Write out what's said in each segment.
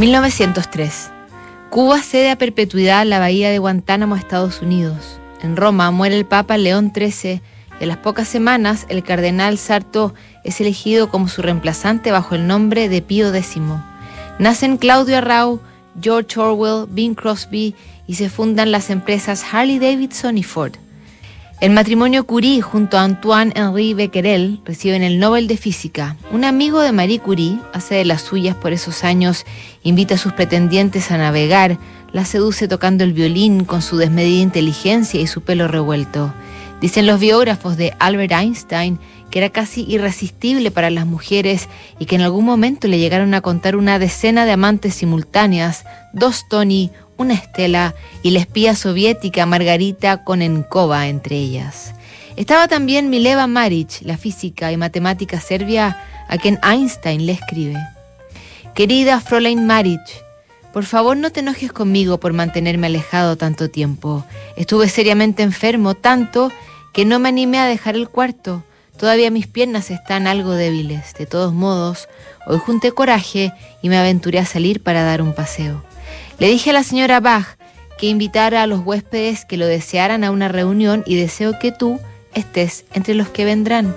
1903. Cuba cede a perpetuidad la bahía de Guantánamo a Estados Unidos. En Roma muere el Papa León XIII y a las pocas semanas el cardenal Sarto es elegido como su reemplazante bajo el nombre de Pío X. Nacen Claudio Arrau, George Orwell, Bing Crosby y se fundan las empresas Harley Davidson y Ford. El matrimonio Curie junto a Antoine-Henri Becquerel reciben el Nobel de Física. Un amigo de Marie Curie hace de las suyas por esos años, invita a sus pretendientes a navegar, la seduce tocando el violín con su desmedida inteligencia y su pelo revuelto. Dicen los biógrafos de Albert Einstein que era casi irresistible para las mujeres y que en algún momento le llegaron a contar una decena de amantes simultáneas, dos Tony, una Estela y la espía soviética Margarita Konenkova entre ellas. Estaba también Mileva Maric, la física y matemática serbia a quien Einstein le escribe. Querida Fräulein Maric, por favor no te enojes conmigo por mantenerme alejado tanto tiempo. Estuve seriamente enfermo, tanto que no me animé a dejar el cuarto. Todavía mis piernas están algo débiles. De todos modos, hoy junté coraje y me aventuré a salir para dar un paseo. Le dije a la señora Bach que invitara a los huéspedes que lo desearan a una reunión y deseo que tú estés entre los que vendrán.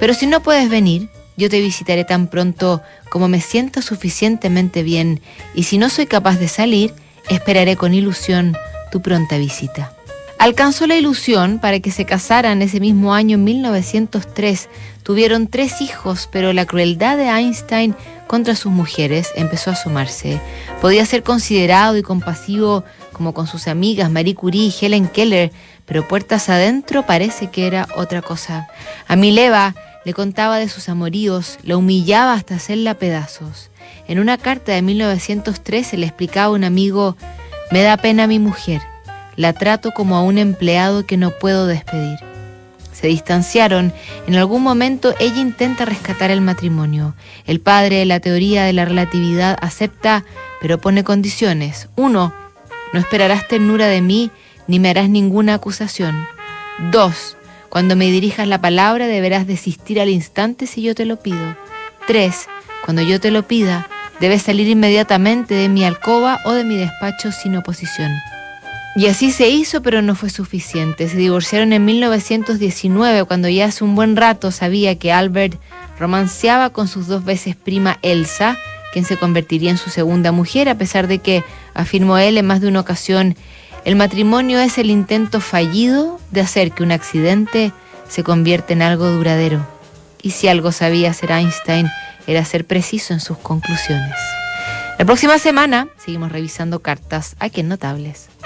Pero si no puedes venir, yo te visitaré tan pronto como me sienta suficientemente bien y si no soy capaz de salir, esperaré con ilusión tu pronta visita. Alcanzó la ilusión para que se casaran ese mismo año en 1903. Tuvieron tres hijos, pero la crueldad de Einstein contra sus mujeres empezó a sumarse. Podía ser considerado y compasivo como con sus amigas Marie Curie y Helen Keller, pero puertas adentro parece que era otra cosa. A Mileva le contaba de sus amoríos, la humillaba hasta hacerla pedazos. En una carta de 1913 le explicaba a un amigo, me da pena mi mujer la trato como a un empleado que no puedo despedir. Se distanciaron. En algún momento ella intenta rescatar el matrimonio. El padre de la teoría de la relatividad acepta, pero pone condiciones. Uno, no esperarás ternura de mí ni me harás ninguna acusación. Dos, cuando me dirijas la palabra deberás desistir al instante si yo te lo pido. Tres, cuando yo te lo pida, debes salir inmediatamente de mi alcoba o de mi despacho sin oposición. Y así se hizo, pero no fue suficiente. Se divorciaron en 1919, cuando ya hace un buen rato sabía que Albert romanceaba con sus dos veces prima Elsa, quien se convertiría en su segunda mujer, a pesar de que, afirmó él en más de una ocasión, el matrimonio es el intento fallido de hacer que un accidente se convierta en algo duradero. Y si algo sabía hacer Einstein era ser preciso en sus conclusiones. La próxima semana seguimos revisando cartas aquí en Notables.